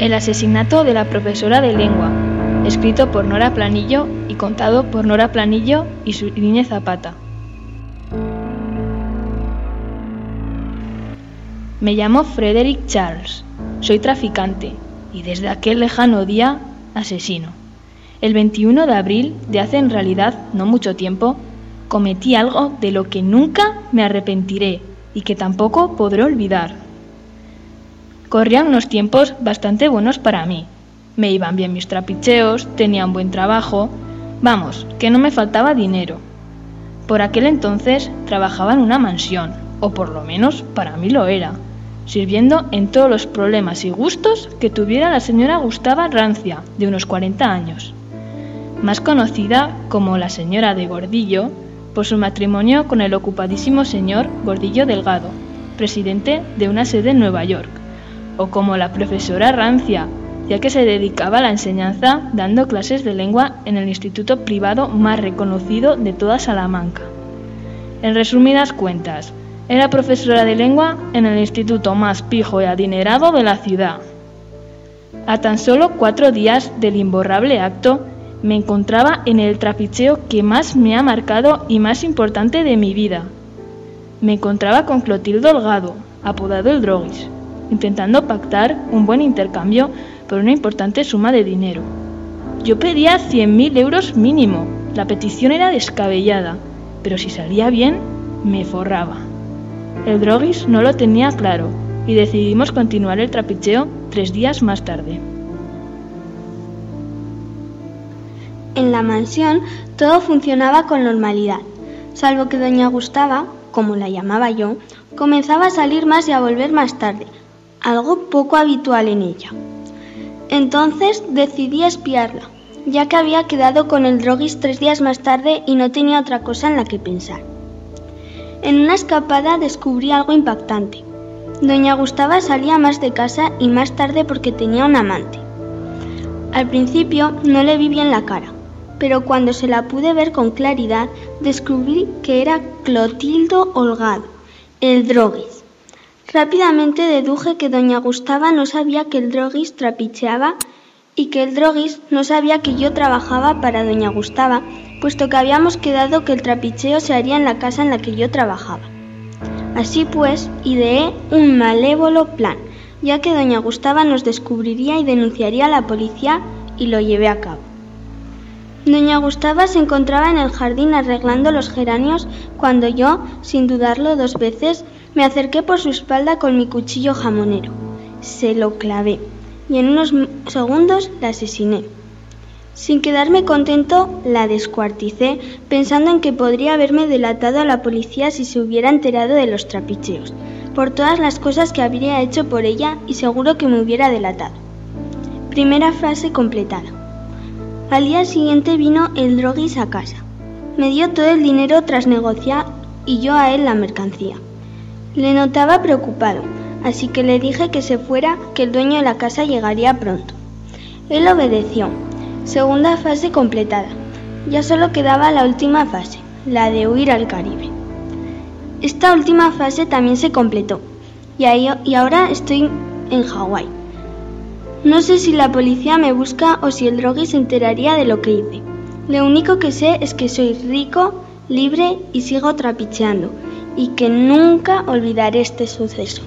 El asesinato de la profesora de lengua, escrito por Nora Planillo y contado por Nora Planillo y su niña Zapata. Me llamo Frederick Charles, soy traficante y desde aquel lejano día asesino. El 21 de abril de hace en realidad no mucho tiempo, cometí algo de lo que nunca me arrepentiré y que tampoco podré olvidar. Corrían unos tiempos bastante buenos para mí. Me iban bien mis trapicheos, tenía un buen trabajo, vamos, que no me faltaba dinero. Por aquel entonces trabajaba en una mansión, o por lo menos para mí lo era sirviendo en todos los problemas y gustos que tuviera la señora Gustava Rancia, de unos 40 años, más conocida como la señora de Gordillo por su matrimonio con el ocupadísimo señor Gordillo Delgado, presidente de una sede en Nueva York, o como la profesora Rancia, ya que se dedicaba a la enseñanza dando clases de lengua en el instituto privado más reconocido de toda Salamanca. En resumidas cuentas, era profesora de lengua en el instituto más pijo y adinerado de la ciudad. A tan solo cuatro días del imborrable acto, me encontraba en el trapicheo que más me ha marcado y más importante de mi vida. Me encontraba con Clotilde Holgado, apodado el Drogis, intentando pactar un buen intercambio por una importante suma de dinero. Yo pedía 100.000 euros mínimo. La petición era descabellada, pero si salía bien, me forraba. El Drogis no lo tenía claro y decidimos continuar el trapicheo tres días más tarde. En la mansión todo funcionaba con normalidad, salvo que doña Gustava, como la llamaba yo, comenzaba a salir más y a volver más tarde, algo poco habitual en ella. Entonces decidí espiarla, ya que había quedado con el Drogis tres días más tarde y no tenía otra cosa en la que pensar. En una escapada descubrí algo impactante. Doña Gustava salía más de casa y más tarde porque tenía un amante. Al principio no le vi bien la cara, pero cuando se la pude ver con claridad descubrí que era Clotildo Holgado, el droguis. Rápidamente deduje que doña Gustava no sabía que el droguis trapicheaba y que el droguis no sabía que yo trabajaba para doña Gustava puesto que habíamos quedado que el trapicheo se haría en la casa en la que yo trabajaba. Así pues, ideé un malévolo plan, ya que doña Gustava nos descubriría y denunciaría a la policía y lo llevé a cabo. Doña Gustava se encontraba en el jardín arreglando los geranios cuando yo, sin dudarlo dos veces, me acerqué por su espalda con mi cuchillo jamonero. Se lo clavé y en unos segundos la asesiné. Sin quedarme contento, la descuarticé, pensando en que podría haberme delatado a la policía si se hubiera enterado de los trapicheos, por todas las cosas que habría hecho por ella y seguro que me hubiera delatado. Primera frase completada. Al día siguiente vino el droguis a casa. Me dio todo el dinero tras negociar y yo a él la mercancía. Le notaba preocupado, así que le dije que se fuera, que el dueño de la casa llegaría pronto. Él obedeció Segunda fase completada. Ya solo quedaba la última fase, la de huir al Caribe. Esta última fase también se completó y, y ahora estoy en Hawái. No sé si la policía me busca o si el drogue se enteraría de lo que hice. Lo único que sé es que soy rico, libre y sigo trapicheando y que nunca olvidaré este suceso.